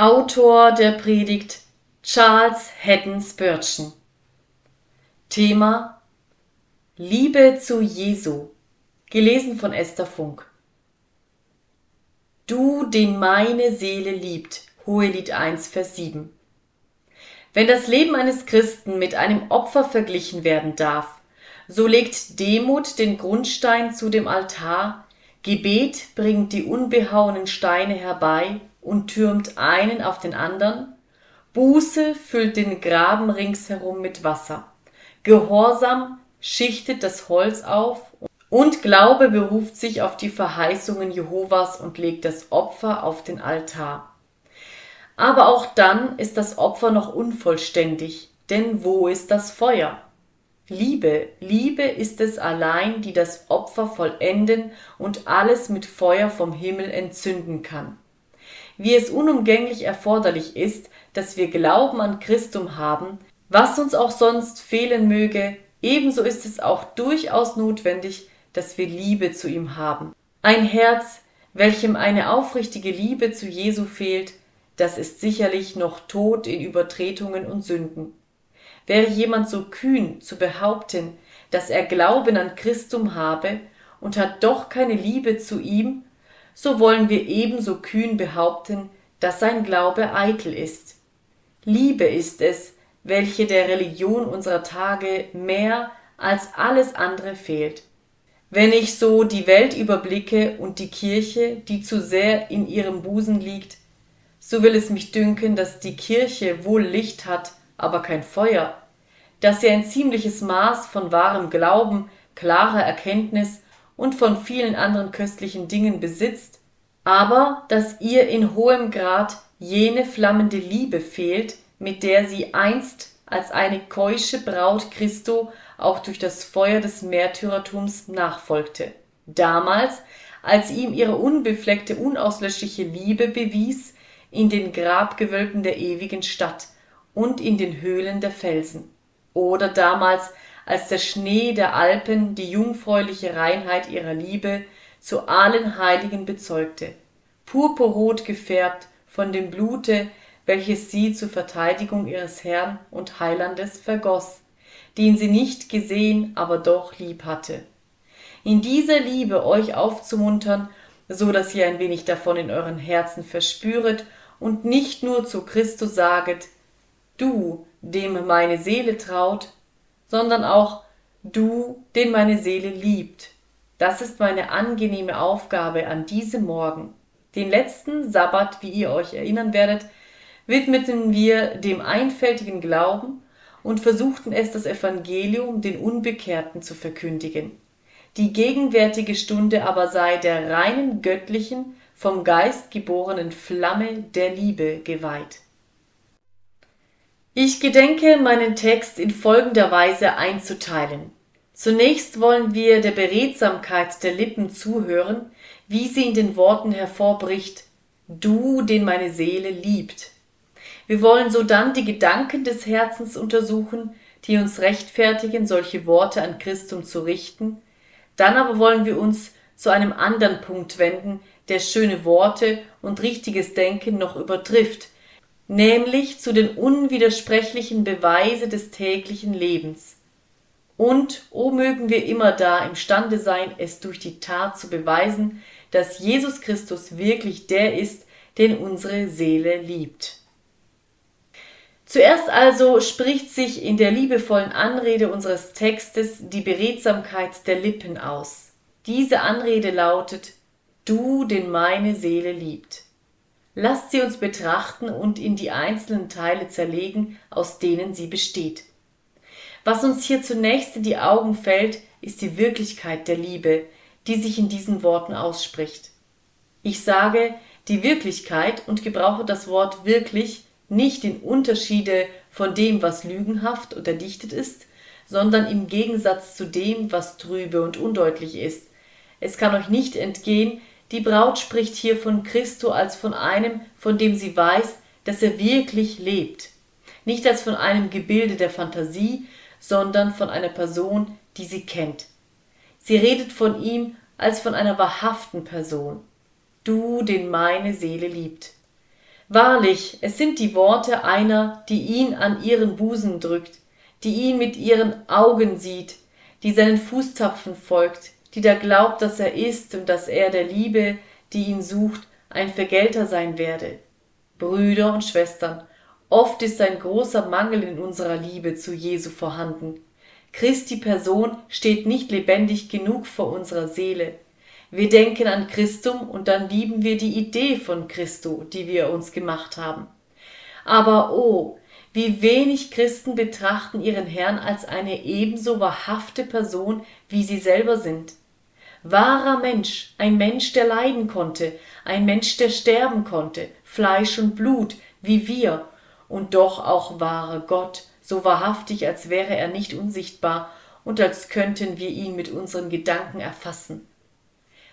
Autor der Predigt Charles Haddon Spurgeon. Thema Liebe zu Jesu gelesen von Esther Funk. Du, den meine Seele liebt Hohelied 1 Vers 7 Wenn das Leben eines Christen mit einem Opfer verglichen werden darf, so legt Demut den Grundstein zu dem Altar, Gebet bringt die unbehauenen Steine herbei und türmt einen auf den anderen, Buße füllt den Graben ringsherum mit Wasser, Gehorsam schichtet das Holz auf und Glaube beruft sich auf die Verheißungen Jehovas und legt das Opfer auf den Altar. Aber auch dann ist das Opfer noch unvollständig, denn wo ist das Feuer? Liebe, Liebe ist es allein, die das Opfer vollenden und alles mit Feuer vom Himmel entzünden kann wie es unumgänglich erforderlich ist, dass wir Glauben an Christum haben, was uns auch sonst fehlen möge, ebenso ist es auch durchaus notwendig, dass wir Liebe zu ihm haben. Ein Herz, welchem eine aufrichtige Liebe zu Jesu fehlt, das ist sicherlich noch tot in Übertretungen und Sünden. Wäre jemand so kühn zu behaupten, dass er Glauben an Christum habe und hat doch keine Liebe zu ihm, so wollen wir ebenso kühn behaupten, dass sein Glaube eitel ist. Liebe ist es, welche der Religion unserer Tage mehr als alles andere fehlt. Wenn ich so die Welt überblicke und die Kirche, die zu sehr in ihrem Busen liegt, so will es mich dünken, dass die Kirche wohl Licht hat, aber kein Feuer, dass sie ein ziemliches Maß von wahrem Glauben, klarer Erkenntnis und von vielen anderen köstlichen Dingen besitzt, aber dass ihr in hohem Grad jene flammende Liebe fehlt, mit der sie einst als eine keusche Braut Christo auch durch das Feuer des Märtyrertums nachfolgte. Damals, als ihm ihre unbefleckte, unauslöschliche Liebe bewies in den Grabgewölben der ewigen Stadt und in den Höhlen der Felsen. Oder damals, als der Schnee der Alpen die jungfräuliche Reinheit ihrer Liebe zu allen Heiligen bezeugte, purpurrot gefärbt von dem Blute, welches sie zur Verteidigung ihres Herrn und Heilandes vergoß, den sie nicht gesehen, aber doch lieb hatte. In dieser Liebe euch aufzumuntern, so dass ihr ein wenig davon in euren Herzen verspüret und nicht nur zu Christus saget, du, dem meine Seele traut, sondern auch du, den meine Seele liebt. Das ist meine angenehme Aufgabe an diesem Morgen. Den letzten Sabbat, wie ihr euch erinnern werdet, widmeten wir dem einfältigen Glauben und versuchten es, das Evangelium den Unbekehrten zu verkündigen. Die gegenwärtige Stunde aber sei der reinen göttlichen, vom Geist geborenen Flamme der Liebe geweiht. Ich gedenke, meinen Text in folgender Weise einzuteilen. Zunächst wollen wir der Beredsamkeit der Lippen zuhören, wie sie in den Worten hervorbricht, du, den meine Seele liebt. Wir wollen sodann die Gedanken des Herzens untersuchen, die uns rechtfertigen, solche Worte an Christum zu richten. Dann aber wollen wir uns zu einem anderen Punkt wenden, der schöne Worte und richtiges Denken noch übertrifft, nämlich zu den unwidersprechlichen Beweise des täglichen Lebens. Und, o oh, mögen wir immer da imstande sein, es durch die Tat zu beweisen, dass Jesus Christus wirklich der ist, den unsere Seele liebt. Zuerst also spricht sich in der liebevollen Anrede unseres Textes die Beredsamkeit der Lippen aus. Diese Anrede lautet Du, den meine Seele liebt. Lasst sie uns betrachten und in die einzelnen Teile zerlegen, aus denen sie besteht. Was uns hier zunächst in die Augen fällt, ist die Wirklichkeit der Liebe, die sich in diesen Worten ausspricht. Ich sage die Wirklichkeit und gebrauche das Wort wirklich nicht in Unterschiede von dem, was lügenhaft oder dichtet ist, sondern im Gegensatz zu dem, was trübe und undeutlich ist. Es kann euch nicht entgehen, die Braut spricht hier von Christo als von einem, von dem sie weiß, dass er wirklich lebt. Nicht als von einem Gebilde der Fantasie, sondern von einer Person, die sie kennt. Sie redet von ihm als von einer wahrhaften Person. Du, den meine Seele liebt. Wahrlich, es sind die Worte einer, die ihn an ihren Busen drückt, die ihn mit ihren Augen sieht, die seinen Fußtapfen folgt, die da glaubt, dass er ist und dass er der Liebe, die ihn sucht, ein Vergelter sein werde. Brüder und Schwestern, oft ist ein großer Mangel in unserer Liebe zu Jesu vorhanden. Christi Person steht nicht lebendig genug vor unserer Seele. Wir denken an Christum und dann lieben wir die Idee von Christo, die wir uns gemacht haben. Aber oh, wie wenig Christen betrachten ihren Herrn als eine ebenso wahrhafte Person, wie sie selber sind. Wahrer Mensch, ein Mensch, der leiden konnte, ein Mensch, der sterben konnte, Fleisch und Blut, wie wir, und doch auch wahrer Gott, so wahrhaftig, als wäre er nicht unsichtbar und als könnten wir ihn mit unseren Gedanken erfassen.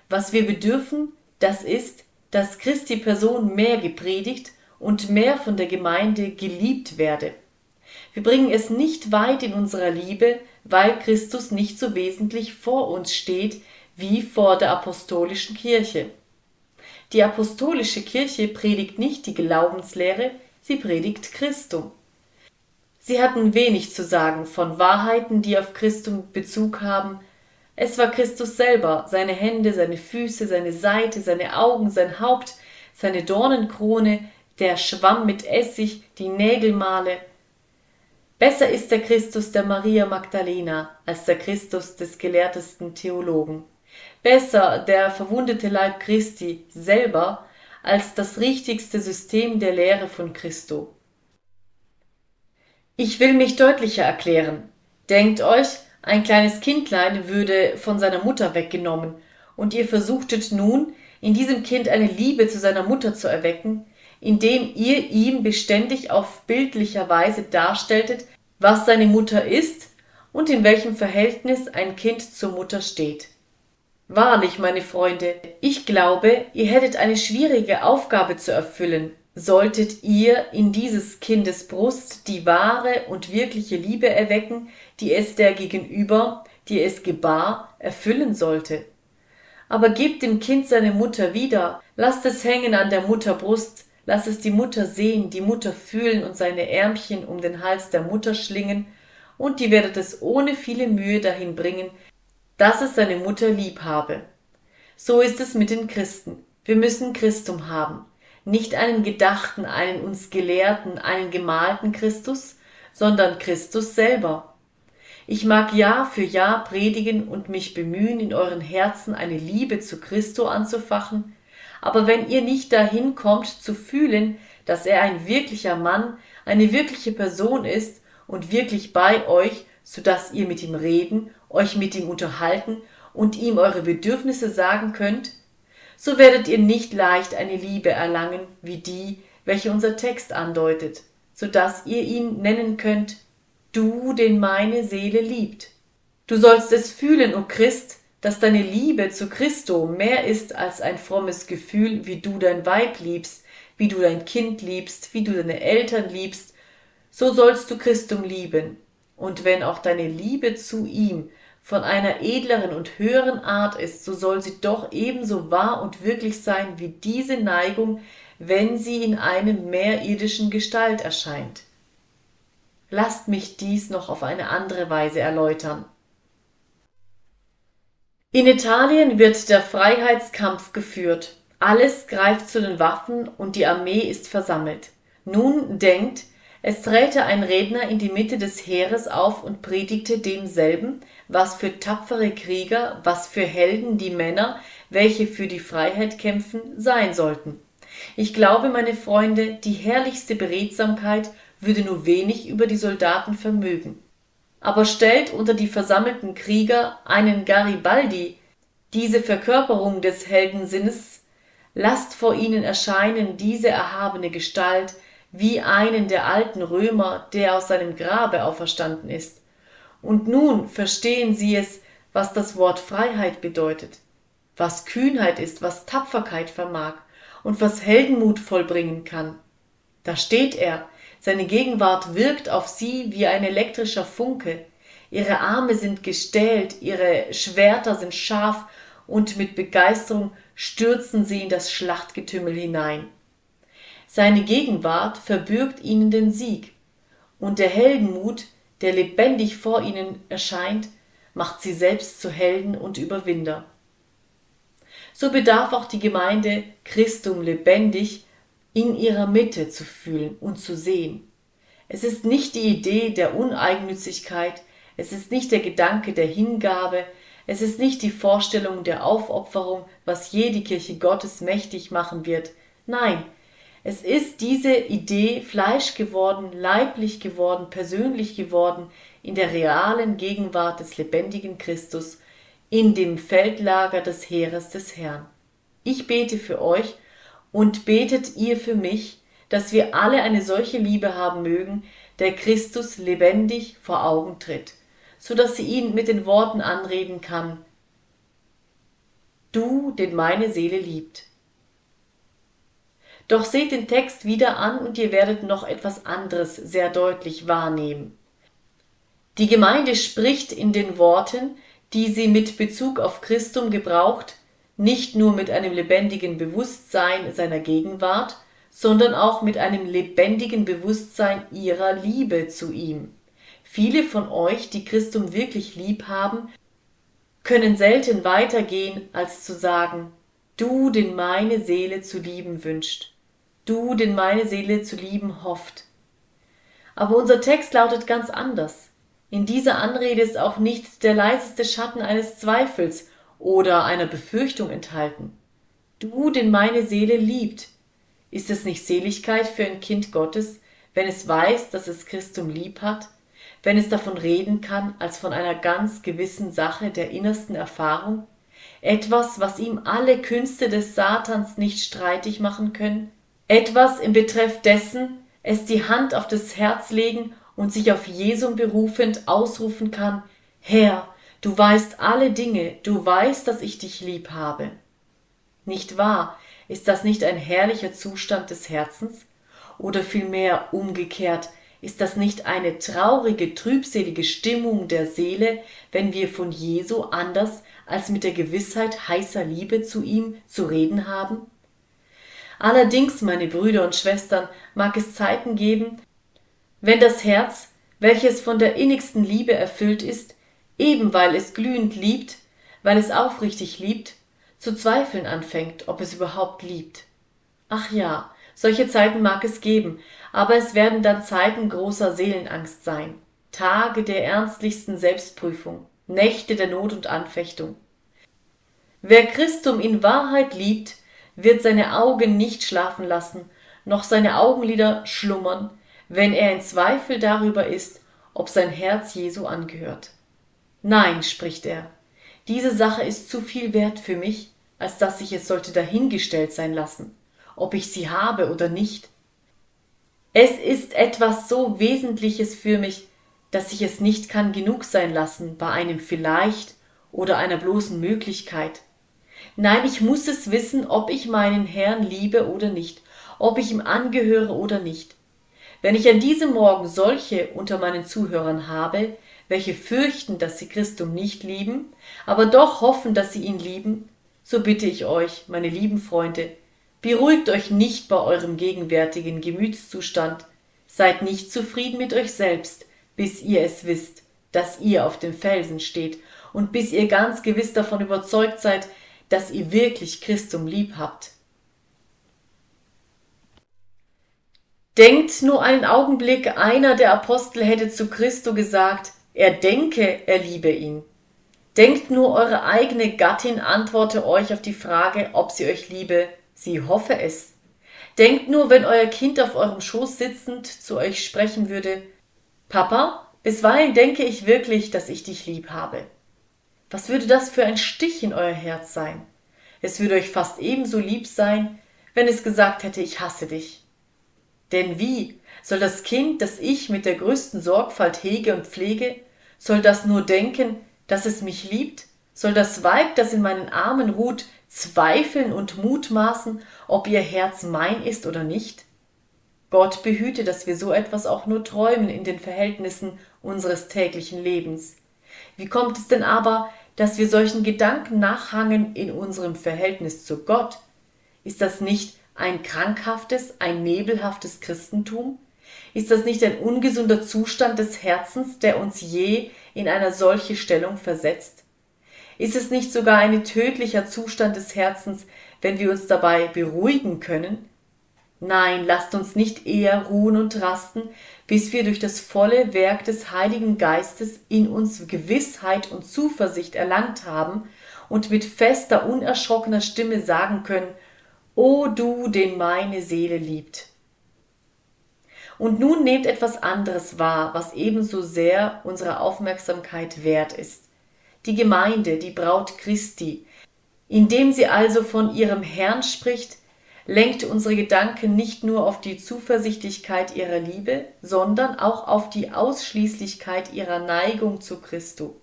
Was wir bedürfen, das ist, dass Christi Person mehr gepredigt und mehr von der Gemeinde geliebt werde. Wir bringen es nicht weit in unserer Liebe, weil Christus nicht so wesentlich vor uns steht wie vor der apostolischen Kirche. Die apostolische Kirche predigt nicht die Glaubenslehre, sie predigt Christum. Sie hatten wenig zu sagen von Wahrheiten, die auf Christum Bezug haben. Es war Christus selber, seine Hände, seine Füße, seine Seite, seine Augen, sein Haupt, seine Dornenkrone, der Schwamm mit Essig, die Nägelmale. Besser ist der Christus der Maria Magdalena als der Christus des gelehrtesten Theologen. Besser der verwundete Leib Christi selber als das richtigste System der Lehre von Christo. Ich will mich deutlicher erklären. Denkt euch, ein kleines Kindlein würde von seiner Mutter weggenommen, und ihr versuchtet nun, in diesem Kind eine Liebe zu seiner Mutter zu erwecken, indem ihr ihm beständig auf bildlicher Weise darstelltet, was seine Mutter ist und in welchem Verhältnis ein Kind zur Mutter steht. Wahrlich, meine Freunde, ich glaube, ihr hättet eine schwierige Aufgabe zu erfüllen, solltet ihr in dieses Kindes Brust die wahre und wirkliche Liebe erwecken, die es der Gegenüber, die es gebar, erfüllen sollte. Aber gebt dem Kind seine Mutter wieder, lasst es hängen an der Mutterbrust, lasst es die Mutter sehen, die Mutter fühlen und seine Ärmchen um den Hals der Mutter schlingen, und die werdet es ohne viele Mühe dahin bringen, dass es seine Mutter lieb habe. So ist es mit den Christen. Wir müssen Christum haben nicht einen gedachten, einen uns gelehrten, einen gemalten Christus, sondern Christus selber. Ich mag Jahr für Jahr predigen und mich bemühen, in euren Herzen eine Liebe zu Christo anzufachen, aber wenn ihr nicht dahin kommt zu fühlen, dass er ein wirklicher Mann, eine wirkliche Person ist und wirklich bei euch, so dass ihr mit ihm reden, euch mit ihm unterhalten und ihm eure Bedürfnisse sagen könnt, so werdet ihr nicht leicht eine Liebe erlangen wie die, welche unser Text andeutet, so dass ihr ihn nennen könnt, du, den meine Seele liebt. Du sollst es fühlen, o Christ, dass deine Liebe zu Christo mehr ist als ein frommes Gefühl, wie du dein Weib liebst, wie du dein Kind liebst, wie du deine Eltern liebst, so sollst du Christum lieben. Und wenn auch deine Liebe zu ihm von einer edleren und höheren Art ist, so soll sie doch ebenso wahr und wirklich sein wie diese Neigung, wenn sie in einem mehr irdischen Gestalt erscheint. Lasst mich dies noch auf eine andere Weise erläutern. In Italien wird der Freiheitskampf geführt. Alles greift zu den Waffen und die Armee ist versammelt. Nun denkt, es träte ein Redner in die Mitte des Heeres auf und predigte demselben, was für tapfere Krieger, was für Helden die Männer, welche für die Freiheit kämpfen, sein sollten. Ich glaube, meine Freunde, die herrlichste Beredsamkeit würde nur wenig über die Soldaten vermögen. Aber stellt unter die versammelten Krieger einen Garibaldi, diese Verkörperung des Heldensinnes, lasst vor ihnen erscheinen diese erhabene Gestalt, wie einen der alten Römer, der aus seinem Grabe auferstanden ist. Und nun verstehen sie es, was das Wort Freiheit bedeutet, was Kühnheit ist, was Tapferkeit vermag und was Heldenmut vollbringen kann. Da steht er, seine Gegenwart wirkt auf sie wie ein elektrischer Funke, ihre Arme sind gestählt, ihre Schwerter sind scharf, und mit Begeisterung stürzen sie in das Schlachtgetümmel hinein. Seine Gegenwart verbürgt ihnen den Sieg, und der Heldenmut, der lebendig vor ihnen erscheint, macht sie selbst zu Helden und Überwinder. So bedarf auch die Gemeinde Christum lebendig in ihrer Mitte zu fühlen und zu sehen. Es ist nicht die Idee der Uneigennützigkeit, es ist nicht der Gedanke der Hingabe, es ist nicht die Vorstellung der Aufopferung, was je die Kirche Gottes mächtig machen wird. Nein, es ist diese Idee Fleisch geworden, leiblich geworden, persönlich geworden, in der realen Gegenwart des lebendigen Christus, in dem Feldlager des Heeres des Herrn. Ich bete für euch und betet ihr für mich, dass wir alle eine solche Liebe haben mögen, der Christus lebendig vor Augen tritt, so dass sie ihn mit den Worten anreden kann, Du, den meine Seele liebt. Doch seht den Text wieder an und ihr werdet noch etwas anderes sehr deutlich wahrnehmen. Die Gemeinde spricht in den Worten, die sie mit Bezug auf Christum gebraucht, nicht nur mit einem lebendigen Bewusstsein seiner Gegenwart, sondern auch mit einem lebendigen Bewusstsein ihrer Liebe zu ihm. Viele von euch, die Christum wirklich lieb haben, können selten weitergehen, als zu sagen, du, den meine Seele zu lieben wünscht, du, den meine Seele zu lieben hofft. Aber unser Text lautet ganz anders. In dieser Anrede ist auch nicht der leiseste Schatten eines Zweifels oder einer Befürchtung enthalten. Du, den meine Seele liebt, ist es nicht Seligkeit für ein Kind Gottes, wenn es weiß, dass es Christum lieb hat, wenn es davon reden kann als von einer ganz gewissen Sache der innersten Erfahrung, etwas, was ihm alle Künste des Satans nicht streitig machen können, etwas im Betreff dessen es die Hand auf das Herz legen und sich auf Jesum berufend ausrufen kann, Herr, du weißt alle Dinge, du weißt, dass ich dich lieb habe. Nicht wahr, ist das nicht ein herrlicher Zustand des Herzens? Oder vielmehr umgekehrt, ist das nicht eine traurige, trübselige Stimmung der Seele, wenn wir von Jesu anders als mit der Gewissheit heißer Liebe zu ihm zu reden haben? Allerdings, meine Brüder und Schwestern, mag es Zeiten geben, wenn das Herz, welches von der innigsten Liebe erfüllt ist, eben weil es glühend liebt, weil es aufrichtig liebt, zu zweifeln anfängt, ob es überhaupt liebt. Ach ja, solche Zeiten mag es geben, aber es werden dann Zeiten großer Seelenangst sein, Tage der ernstlichsten Selbstprüfung, Nächte der Not und Anfechtung. Wer Christum in Wahrheit liebt, wird seine Augen nicht schlafen lassen, noch seine Augenlider schlummern, wenn er in Zweifel darüber ist, ob sein Herz Jesu angehört. Nein, spricht er, diese Sache ist zu viel wert für mich, als dass ich es sollte dahingestellt sein lassen, ob ich sie habe oder nicht. Es ist etwas so Wesentliches für mich, dass ich es nicht kann genug sein lassen bei einem vielleicht oder einer bloßen Möglichkeit. Nein, ich muss es wissen, ob ich meinen Herrn liebe oder nicht, ob ich ihm angehöre oder nicht. Wenn ich an diesem Morgen solche unter meinen Zuhörern habe, welche fürchten, dass sie Christum nicht lieben, aber doch hoffen, dass sie ihn lieben, so bitte ich euch, meine lieben Freunde, beruhigt euch nicht bei eurem gegenwärtigen Gemütszustand, seid nicht zufrieden mit euch selbst, bis ihr es wisst, dass ihr auf dem Felsen steht und bis ihr ganz gewiss davon überzeugt seid, dass ihr wirklich Christum lieb habt. Denkt nur einen Augenblick, einer der Apostel hätte zu Christo gesagt, er denke, er liebe ihn. Denkt nur, eure eigene Gattin antworte euch auf die Frage, ob sie euch liebe, sie hoffe es. Denkt nur, wenn euer Kind auf eurem Schoß sitzend zu euch sprechen würde, Papa, bisweilen denke ich wirklich, dass ich dich lieb habe. Was würde das für ein Stich in euer Herz sein? Es würde euch fast ebenso lieb sein, wenn es gesagt hätte, ich hasse dich. Denn wie soll das Kind, das ich mit der größten Sorgfalt hege und pflege, soll das nur denken, dass es mich liebt? Soll das Weib, das in meinen Armen ruht, zweifeln und mutmaßen, ob ihr Herz mein ist oder nicht? Gott behüte, dass wir so etwas auch nur träumen in den Verhältnissen unseres täglichen Lebens. Wie kommt es denn aber, dass wir solchen Gedanken nachhangen in unserem Verhältnis zu Gott? Ist das nicht ein krankhaftes, ein nebelhaftes Christentum? Ist das nicht ein ungesunder Zustand des Herzens, der uns je in eine solche Stellung versetzt? Ist es nicht sogar ein tödlicher Zustand des Herzens, wenn wir uns dabei beruhigen können? Nein, lasst uns nicht eher ruhen und rasten, bis wir durch das volle Werk des Heiligen Geistes in uns Gewissheit und Zuversicht erlangt haben und mit fester, unerschrockener Stimme sagen können, O du, den meine Seele liebt. Und nun nehmt etwas anderes wahr, was ebenso sehr unserer Aufmerksamkeit wert ist. Die Gemeinde, die Braut Christi. Indem sie also von ihrem Herrn spricht, lenkt unsere Gedanken nicht nur auf die Zuversichtlichkeit ihrer Liebe, sondern auch auf die Ausschließlichkeit ihrer Neigung zu Christo.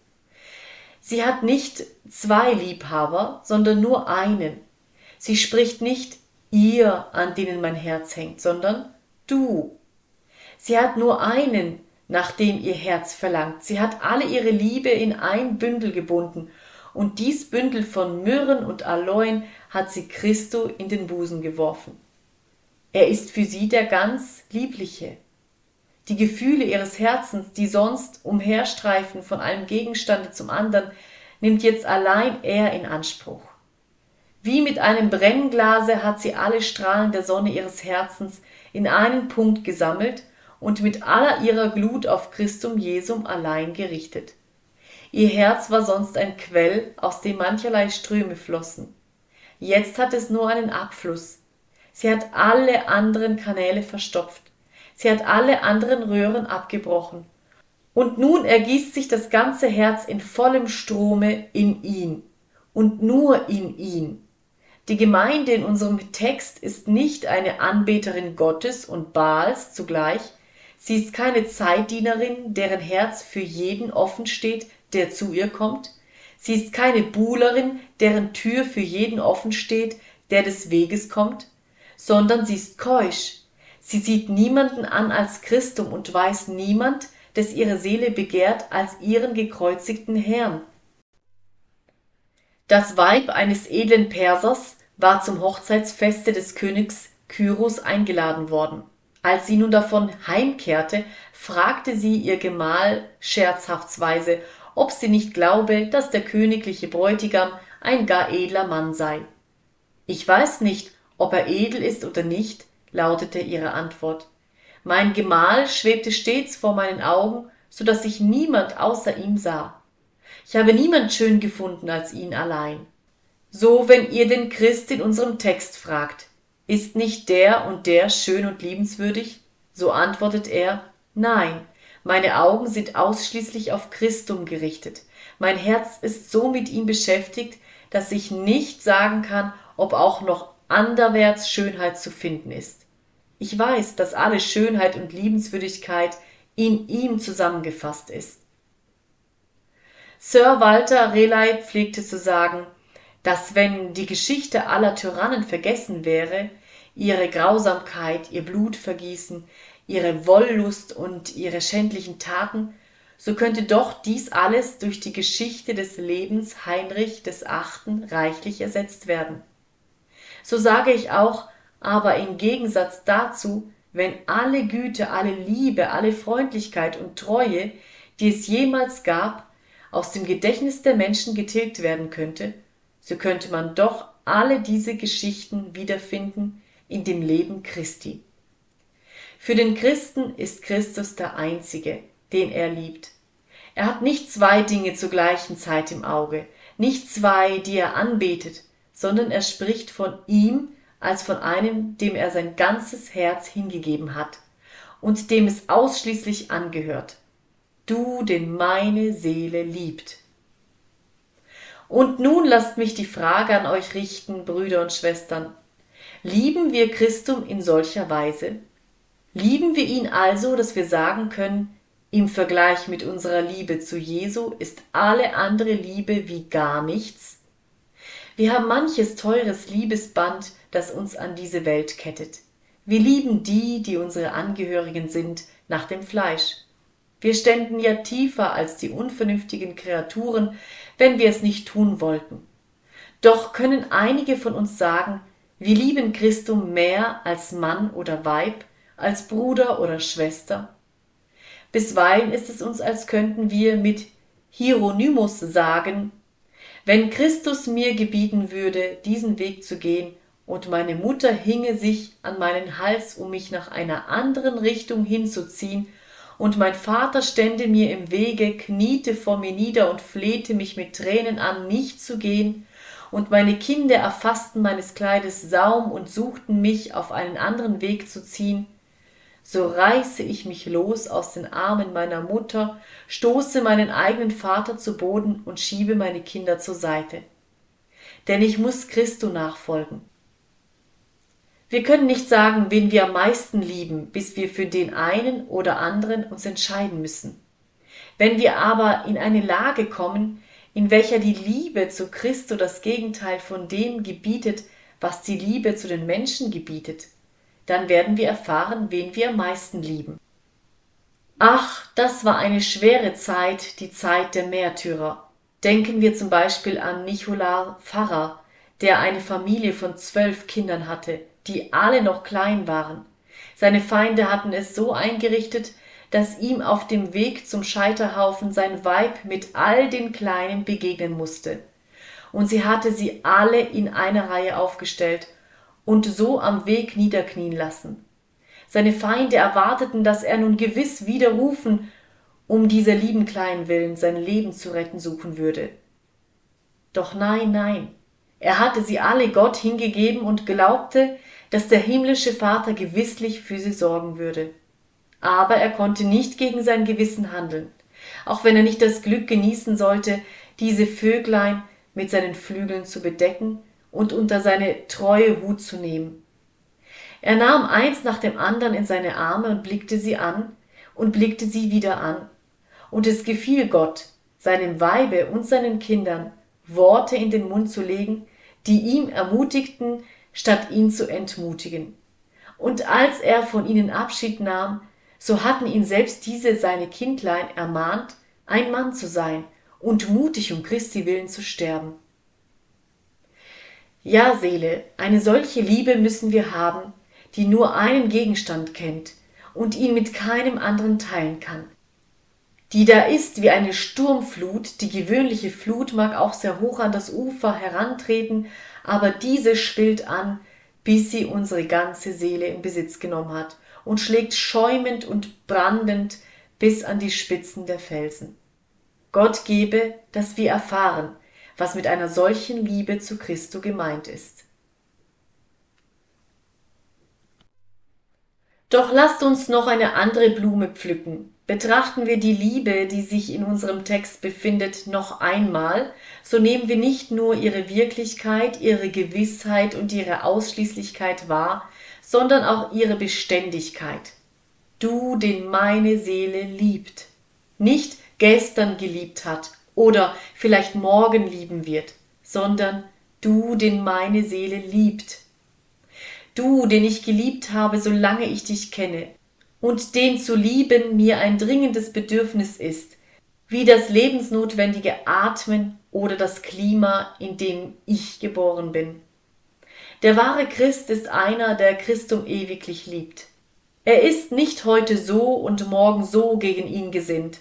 Sie hat nicht zwei Liebhaber, sondern nur einen. Sie spricht nicht ihr, an denen mein Herz hängt, sondern du. Sie hat nur einen, nach dem ihr Herz verlangt. Sie hat alle ihre Liebe in ein Bündel gebunden und dies Bündel von Myrrhen und Aloen hat sie Christo in den Busen geworfen. Er ist für sie der ganz Liebliche. Die Gefühle ihres Herzens, die sonst umherstreifen von einem Gegenstande zum anderen, nimmt jetzt allein er in Anspruch. Wie mit einem Brennglase hat sie alle Strahlen der Sonne ihres Herzens in einen Punkt gesammelt und mit aller ihrer Glut auf Christum Jesum allein gerichtet. Ihr Herz war sonst ein Quell, aus dem mancherlei Ströme flossen. Jetzt hat es nur einen Abfluss. Sie hat alle anderen Kanäle verstopft. Sie hat alle anderen Röhren abgebrochen. Und nun ergießt sich das ganze Herz in vollem Strome in ihn und nur in ihn. Die Gemeinde in unserem Text ist nicht eine Anbeterin Gottes und Baals zugleich, sie ist keine Zeitdienerin, deren Herz für jeden offen steht, der zu ihr kommt. Sie ist keine Buhlerin, deren Tür für jeden offen steht, der des Weges kommt, sondern sie ist keusch. Sie sieht niemanden an als Christum und weiß niemand, des ihre Seele begehrt, als ihren gekreuzigten Herrn. Das Weib eines edlen Persers war zum Hochzeitsfeste des Königs Kyros eingeladen worden. Als sie nun davon heimkehrte, fragte sie ihr Gemahl scherzhaftsweise, ob sie nicht glaube, dass der königliche Bräutigam ein gar edler Mann sei. Ich weiß nicht, ob er edel ist oder nicht, lautete ihre Antwort. Mein Gemahl schwebte stets vor meinen Augen, so dass ich niemand außer ihm sah. Ich habe niemand schön gefunden als ihn allein. So, wenn ihr den Christ in unserem Text fragt, ist nicht der und der schön und liebenswürdig? So antwortet er, nein, meine Augen sind ausschließlich auf Christum gerichtet. Mein Herz ist so mit ihm beschäftigt, dass ich nicht sagen kann, ob auch noch anderwärts Schönheit zu finden ist. Ich weiß, dass alle Schönheit und Liebenswürdigkeit in ihm zusammengefasst ist. Sir Walter Raleigh pflegte zu sagen, dass wenn die Geschichte aller Tyrannen vergessen wäre, ihre Grausamkeit, ihr Blutvergießen, ihre Wollust und ihre schändlichen Taten, so könnte doch dies alles durch die Geschichte des Lebens Heinrich des Achten reichlich ersetzt werden. So sage ich auch, aber im Gegensatz dazu, wenn alle Güte, alle Liebe, alle Freundlichkeit und Treue, die es jemals gab, aus dem Gedächtnis der Menschen getilgt werden könnte, so könnte man doch alle diese Geschichten wiederfinden in dem Leben Christi. Für den Christen ist Christus der Einzige, den er liebt. Er hat nicht zwei Dinge zur gleichen Zeit im Auge, nicht zwei, die er anbetet, sondern er spricht von ihm als von einem, dem er sein ganzes Herz hingegeben hat und dem es ausschließlich angehört. Du, den meine Seele liebt. Und nun lasst mich die Frage an euch richten, Brüder und Schwestern. Lieben wir Christum in solcher Weise? Lieben wir ihn also, dass wir sagen können, im Vergleich mit unserer Liebe zu Jesu ist alle andere Liebe wie gar nichts? Wir haben manches teures Liebesband, das uns an diese Welt kettet. Wir lieben die, die unsere Angehörigen sind, nach dem Fleisch. Wir ständen ja tiefer als die unvernünftigen Kreaturen, wenn wir es nicht tun wollten. Doch können einige von uns sagen, Wir lieben Christum mehr als Mann oder Weib, als Bruder oder Schwester. Bisweilen ist es uns, als könnten wir mit Hieronymus sagen, wenn Christus mir gebieten würde, diesen Weg zu gehen, und meine Mutter hinge sich an meinen Hals, um mich nach einer anderen Richtung hinzuziehen, und mein Vater stände mir im Wege, kniete vor mir nieder und flehte mich mit Tränen an, nicht zu gehen, und meine Kinder erfassten meines Kleides Saum und suchten mich auf einen anderen Weg zu ziehen, so reiße ich mich los aus den Armen meiner Mutter, stoße meinen eigenen Vater zu Boden und schiebe meine Kinder zur Seite. Denn ich muss Christo nachfolgen. Wir können nicht sagen, wen wir am meisten lieben, bis wir für den einen oder anderen uns entscheiden müssen. Wenn wir aber in eine Lage kommen, in welcher die Liebe zu Christo das Gegenteil von dem gebietet, was die Liebe zu den Menschen gebietet, dann werden wir erfahren, wen wir am meisten lieben. Ach, das war eine schwere Zeit, die Zeit der Märtyrer. Denken wir zum Beispiel an Nicholas Pfarrer, der eine Familie von zwölf Kindern hatte, die alle noch klein waren. Seine Feinde hatten es so eingerichtet, dass ihm auf dem Weg zum Scheiterhaufen sein Weib mit all den Kleinen begegnen musste. Und sie hatte sie alle in einer Reihe aufgestellt und so am Weg niederknien lassen. Seine Feinde erwarteten, dass er nun gewiss widerrufen, um dieser lieben Kleinen willen sein Leben zu retten suchen würde. Doch nein, nein, er hatte sie alle Gott hingegeben und glaubte, dass der himmlische Vater gewisslich für sie sorgen würde. Aber er konnte nicht gegen sein Gewissen handeln, auch wenn er nicht das Glück genießen sollte, diese Vöglein mit seinen Flügeln zu bedecken und unter seine treue Hut zu nehmen. Er nahm eins nach dem anderen in seine Arme und blickte sie an und blickte sie wieder an. Und es gefiel Gott, seinem Weibe und seinen Kindern Worte in den Mund zu legen, die ihm ermutigten, statt ihn zu entmutigen. Und als er von ihnen Abschied nahm, so hatten ihn selbst diese seine Kindlein ermahnt, ein Mann zu sein und mutig um Christi willen zu sterben. Ja, Seele, eine solche Liebe müssen wir haben, die nur einen Gegenstand kennt und ihn mit keinem anderen teilen kann. Die da ist wie eine Sturmflut, die gewöhnliche Flut mag auch sehr hoch an das Ufer herantreten, aber diese schwillt an, bis sie unsere ganze Seele in Besitz genommen hat und schlägt schäumend und brandend bis an die Spitzen der Felsen. Gott gebe, dass wir erfahren, was mit einer solchen Liebe zu Christo gemeint ist. Doch lasst uns noch eine andere Blume pflücken. Betrachten wir die Liebe, die sich in unserem Text befindet, noch einmal, so nehmen wir nicht nur ihre Wirklichkeit, ihre Gewissheit und ihre Ausschließlichkeit wahr, sondern auch ihre Beständigkeit. Du, den meine Seele liebt, nicht gestern geliebt hat oder vielleicht morgen lieben wird, sondern du, den meine Seele liebt. Du, den ich geliebt habe, solange ich dich kenne, und den zu lieben mir ein dringendes Bedürfnis ist, wie das lebensnotwendige Atmen oder das Klima, in dem ich geboren bin. Der wahre Christ ist einer, der Christum ewiglich liebt. Er ist nicht heute so und morgen so gegen ihn gesinnt,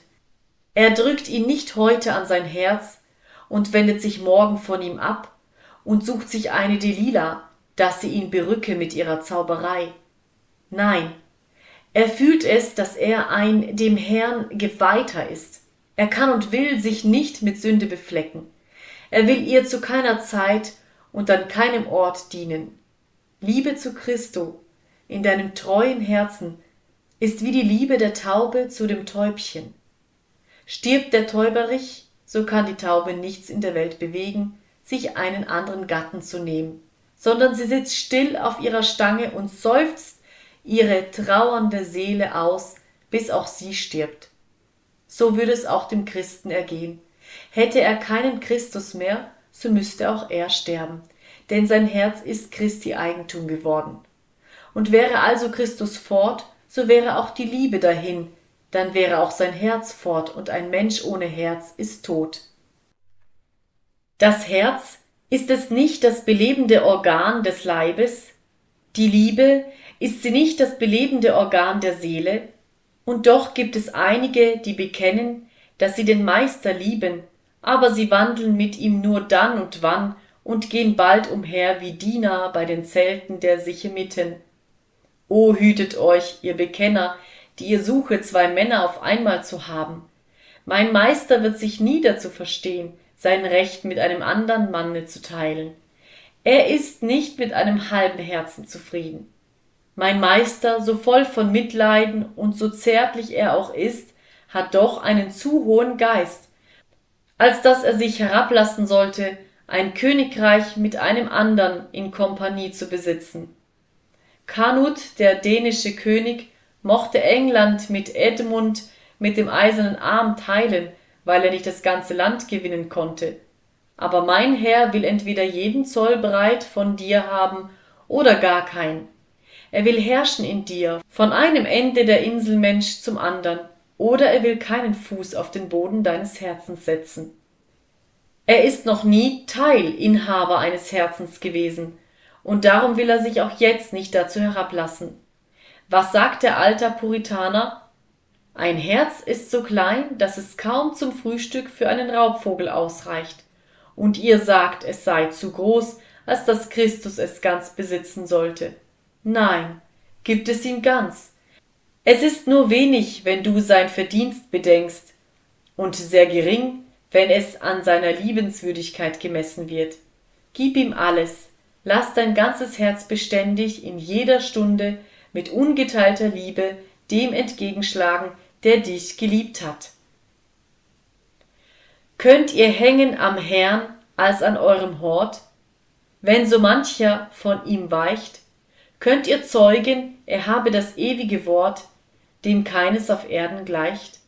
er drückt ihn nicht heute an sein Herz und wendet sich morgen von ihm ab und sucht sich eine Delila, dass sie ihn berücke mit ihrer Zauberei. Nein, er fühlt es, dass er ein dem Herrn geweihter ist. Er kann und will sich nicht mit Sünde beflecken. Er will ihr zu keiner Zeit und an keinem Ort dienen. Liebe zu Christo in deinem treuen Herzen ist wie die Liebe der Taube zu dem Täubchen. Stirbt der Täuberich, so kann die Taube nichts in der Welt bewegen, sich einen anderen Gatten zu nehmen, sondern sie sitzt still auf ihrer Stange und seufzt ihre trauernde Seele aus, bis auch sie stirbt. So würde es auch dem Christen ergehen. Hätte er keinen Christus mehr, so müsste auch er sterben, denn sein Herz ist Christi Eigentum geworden. Und wäre also Christus fort, so wäre auch die Liebe dahin, dann wäre auch sein Herz fort und ein Mensch ohne Herz ist tot. Das Herz Ist es nicht das belebende Organ des Leibes? Die Liebe, ist sie nicht das belebende Organ der Seele? Und doch gibt es einige, die bekennen, dass sie den Meister lieben, aber sie wandeln mit ihm nur dann und wann und gehen bald umher wie Diener bei den Zelten der Sichemiten. O hütet euch, ihr Bekenner, die ihr suche, zwei Männer auf einmal zu haben. Mein Meister wird sich nie dazu verstehen, sein Recht mit einem andern Manne zu teilen. Er ist nicht mit einem halben Herzen zufrieden. Mein Meister, so voll von Mitleiden und so zärtlich er auch ist, hat doch einen zu hohen Geist, als dass er sich herablassen sollte, ein Königreich mit einem andern in Kompanie zu besitzen. Kanut, der dänische König, mochte England mit Edmund mit dem eisernen Arm teilen, weil er nicht das ganze Land gewinnen konnte. Aber mein Herr will entweder jeden Zoll breit von dir haben oder gar kein. Er will herrschen in dir, von einem Ende der Insel Mensch zum andern, oder er will keinen Fuß auf den Boden deines Herzens setzen. Er ist noch nie Teilinhaber eines Herzens gewesen, und darum will er sich auch jetzt nicht dazu herablassen. Was sagt der alter Puritaner? Ein Herz ist so klein, dass es kaum zum Frühstück für einen Raubvogel ausreicht, und ihr sagt, es sei zu groß, als dass Christus es ganz besitzen sollte. Nein, gibt es ihm ganz. Es ist nur wenig, wenn du sein Verdienst bedenkst, und sehr gering, wenn es an seiner Liebenswürdigkeit gemessen wird. Gib ihm alles, lass dein ganzes Herz beständig in jeder Stunde mit ungeteilter Liebe dem entgegenschlagen, der dich geliebt hat. Könnt ihr hängen am Herrn als an eurem Hort, wenn so mancher von ihm weicht? Könnt ihr zeugen, er habe das ewige Wort, dem keines auf Erden gleicht?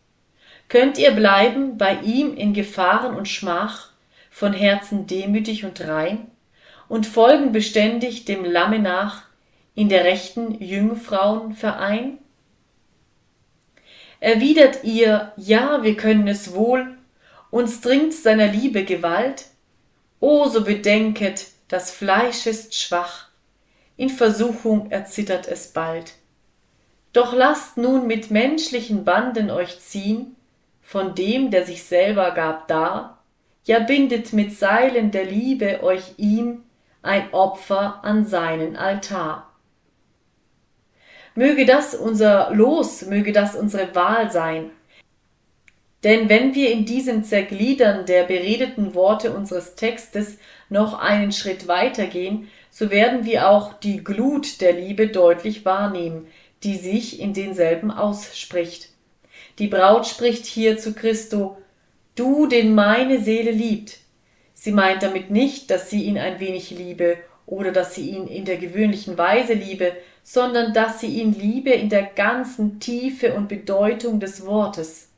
Könnt ihr bleiben bei ihm in Gefahren und Schmach, von Herzen demütig und rein, und folgen beständig dem Lamme nach, in der rechten Jungfrauenverein? Erwidert ihr, ja, wir können es wohl, uns dringt seiner Liebe Gewalt? O, so bedenket, das Fleisch ist schwach, in Versuchung erzittert es bald. Doch lasst nun mit menschlichen Banden euch ziehen, von dem, der sich selber gab, dar, ja bindet mit Seilen der Liebe euch ihm ein Opfer an seinen Altar. Möge das unser Los, möge das unsere Wahl sein. Denn wenn wir in diesem Zergliedern der beredeten Worte unseres Textes noch einen Schritt weitergehen, so werden wir auch die Glut der Liebe deutlich wahrnehmen, die sich in denselben ausspricht. Die Braut spricht hier zu Christo, du, den meine Seele liebt. Sie meint damit nicht, dass sie ihn ein wenig liebe oder dass sie ihn in der gewöhnlichen Weise liebe, sondern dass sie ihn liebe in der ganzen Tiefe und Bedeutung des Wortes.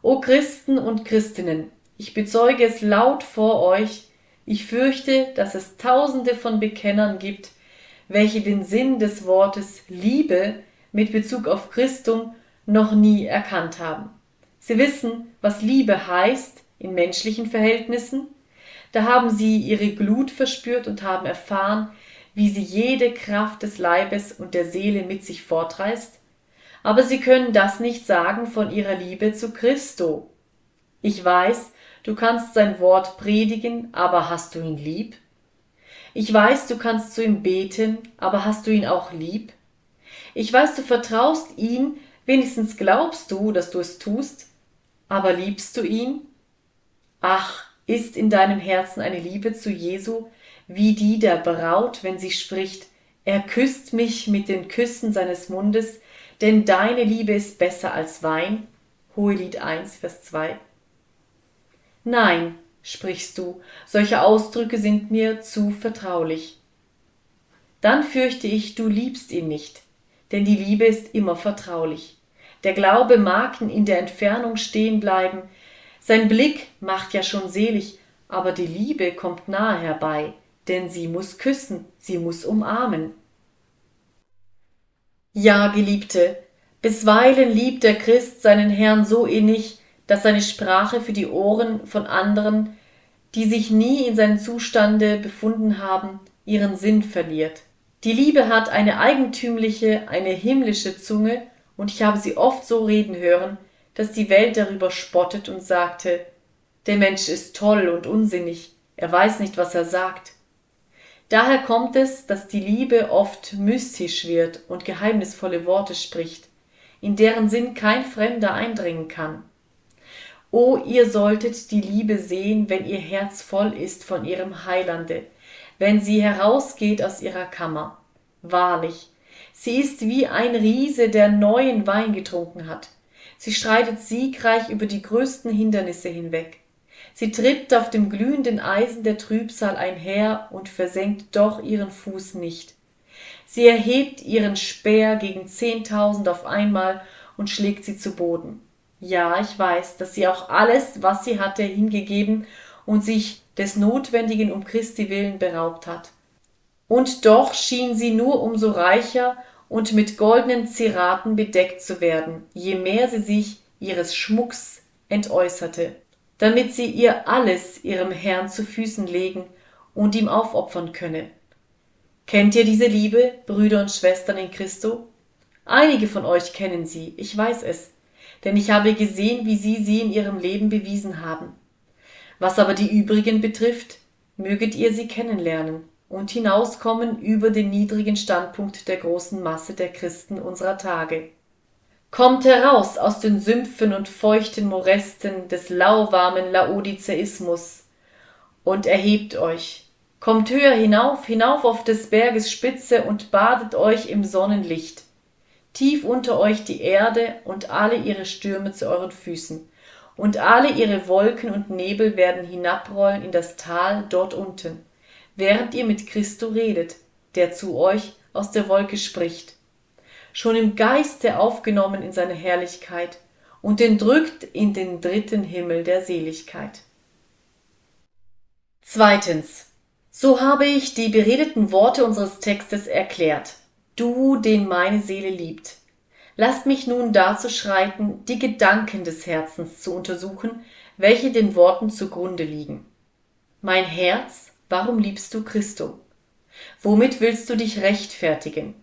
O Christen und Christinnen, ich bezeuge es laut vor euch, ich fürchte, dass es tausende von Bekennern gibt, welche den Sinn des Wortes Liebe mit Bezug auf Christum noch nie erkannt haben. Sie wissen, was Liebe heißt in menschlichen Verhältnissen. Da haben sie ihre Glut verspürt und haben erfahren, wie sie jede Kraft des Leibes und der Seele mit sich fortreißt. Aber sie können das nicht sagen von ihrer Liebe zu Christo. Ich weiß, du kannst sein Wort predigen, aber hast du ihn lieb? Ich weiß, du kannst zu ihm beten, aber hast du ihn auch lieb? Ich weiß, du vertraust ihn, wenigstens glaubst du, dass du es tust, aber liebst du ihn? Ach, ist in deinem Herzen eine Liebe zu Jesu, wie die der Braut, wenn sie spricht, er küsst mich mit den Küssen seines Mundes, denn deine Liebe ist besser als Wein. Hohelied 1, Vers 2. Nein, sprichst du, solche Ausdrücke sind mir zu vertraulich. Dann fürchte ich, du liebst ihn nicht, denn die Liebe ist immer vertraulich. Der Glaube mag in der Entfernung stehen bleiben, sein Blick macht ja schon selig, aber die Liebe kommt nahe herbei, denn sie muss küssen, sie muss umarmen. Ja, Geliebte, bisweilen liebt der Christ seinen Herrn so innig, dass seine Sprache für die Ohren von anderen die sich nie in seinem Zustande befunden haben, ihren Sinn verliert. Die Liebe hat eine eigentümliche, eine himmlische Zunge, und ich habe sie oft so reden hören, dass die Welt darüber spottet und sagte, der Mensch ist toll und unsinnig, er weiß nicht, was er sagt. Daher kommt es, dass die Liebe oft mystisch wird und geheimnisvolle Worte spricht, in deren Sinn kein Fremder eindringen kann. O ihr solltet die Liebe sehen, wenn ihr Herz voll ist von ihrem Heilande, wenn sie herausgeht aus ihrer Kammer. Wahrlich, sie ist wie ein Riese, der neuen Wein getrunken hat. Sie streitet siegreich über die größten Hindernisse hinweg. Sie tritt auf dem glühenden Eisen der Trübsal einher und versenkt doch ihren Fuß nicht. Sie erhebt ihren Speer gegen zehntausend auf einmal und schlägt sie zu Boden. Ja, ich weiß, dass sie auch alles, was sie hatte, hingegeben und sich des Notwendigen um Christi willen beraubt hat. Und doch schien sie nur umso reicher und mit goldenen Zeraten bedeckt zu werden, je mehr sie sich ihres Schmucks entäußerte, damit sie ihr alles ihrem Herrn zu Füßen legen und ihm aufopfern könne. Kennt ihr diese Liebe, Brüder und Schwestern in Christo? Einige von euch kennen sie, ich weiß es, denn ich habe gesehen, wie sie sie in ihrem Leben bewiesen haben. Was aber die übrigen betrifft, möget ihr sie kennenlernen und hinauskommen über den niedrigen Standpunkt der großen Masse der Christen unserer Tage. Kommt heraus aus den Sümpfen und feuchten Morästen des lauwarmen Laodiceismus und erhebt euch, kommt höher hinauf, hinauf auf des Berges Spitze und badet euch im Sonnenlicht, tief unter euch die Erde und alle ihre Stürme zu euren Füßen, und alle ihre Wolken und Nebel werden hinabrollen in das Tal dort unten, während ihr mit Christo redet, der zu euch aus der Wolke spricht, schon im Geiste aufgenommen in seine Herrlichkeit und entrückt in den dritten Himmel der Seligkeit. Zweitens. So habe ich die beredeten Worte unseres Textes erklärt. Du, den meine Seele liebt. Lasst mich nun dazu schreiten, die Gedanken des Herzens zu untersuchen, welche den Worten zugrunde liegen. Mein Herz Warum liebst du Christo? Womit willst du dich rechtfertigen?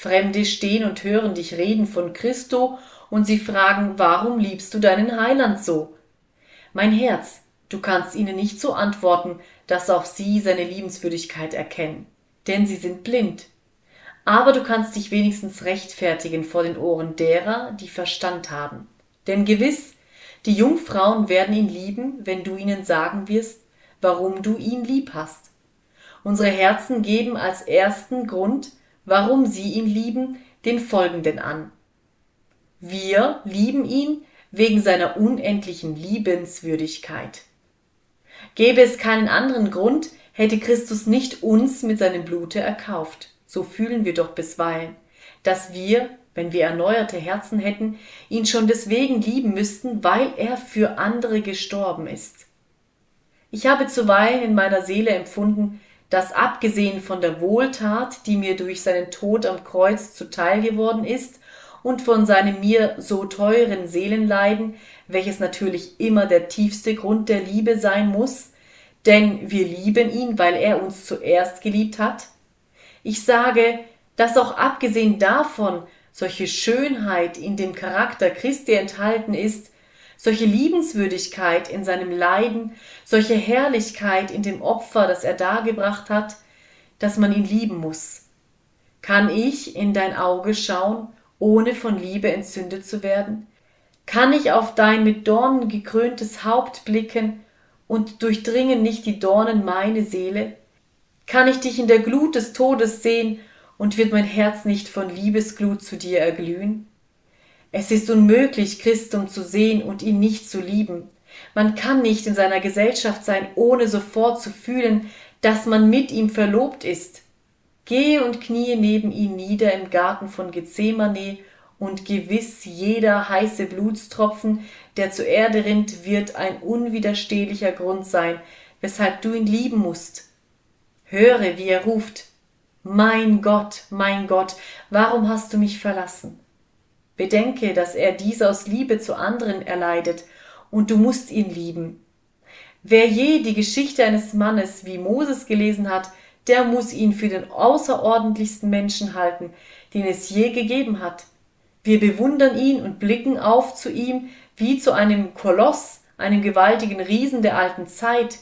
Fremde stehen und hören dich reden von Christo und sie fragen, warum liebst du deinen Heiland so? Mein Herz, du kannst ihnen nicht so antworten, dass auch sie seine Liebenswürdigkeit erkennen, denn sie sind blind. Aber du kannst dich wenigstens rechtfertigen vor den Ohren derer, die Verstand haben. Denn gewiss, die Jungfrauen werden ihn lieben, wenn du ihnen sagen wirst, warum du ihn lieb hast. Unsere Herzen geben als ersten Grund, warum sie ihn lieben, den folgenden an. Wir lieben ihn wegen seiner unendlichen Liebenswürdigkeit. Gäbe es keinen anderen Grund, hätte Christus nicht uns mit seinem Blute erkauft. So fühlen wir doch bisweilen, dass wir, wenn wir erneuerte Herzen hätten, ihn schon deswegen lieben müssten, weil er für andere gestorben ist. Ich habe zuweilen in meiner Seele empfunden, dass abgesehen von der Wohltat, die mir durch seinen Tod am Kreuz zuteil geworden ist, und von seinem mir so teuren Seelenleiden, welches natürlich immer der tiefste Grund der Liebe sein muss, denn wir lieben ihn, weil er uns zuerst geliebt hat? Ich sage, dass auch abgesehen davon solche Schönheit in dem Charakter Christi enthalten ist, solche Liebenswürdigkeit in seinem Leiden, solche Herrlichkeit in dem Opfer, das er dargebracht hat, dass man ihn lieben muss. Kann ich in dein Auge schauen, ohne von Liebe entzündet zu werden? Kann ich auf dein mit Dornen gekröntes Haupt blicken und durchdringen nicht die Dornen meine Seele? Kann ich dich in der Glut des Todes sehen und wird mein Herz nicht von Liebesglut zu dir erglühen? Es ist unmöglich, Christum zu sehen und ihn nicht zu lieben. Man kann nicht in seiner Gesellschaft sein, ohne sofort zu fühlen, dass man mit ihm verlobt ist. Gehe und kniee neben ihm nieder im Garten von Gethsemane, und gewiss jeder heiße Blutstropfen, der zur Erde rinnt, wird ein unwiderstehlicher Grund sein, weshalb du ihn lieben musst. Höre, wie er ruft. Mein Gott, mein Gott, warum hast du mich verlassen? Bedenke, dass er dies aus Liebe zu anderen erleidet, und du musst ihn lieben. Wer je die Geschichte eines Mannes wie Moses gelesen hat, der muss ihn für den außerordentlichsten Menschen halten, den es je gegeben hat. Wir bewundern ihn und blicken auf zu ihm wie zu einem Koloss, einem gewaltigen Riesen der alten Zeit.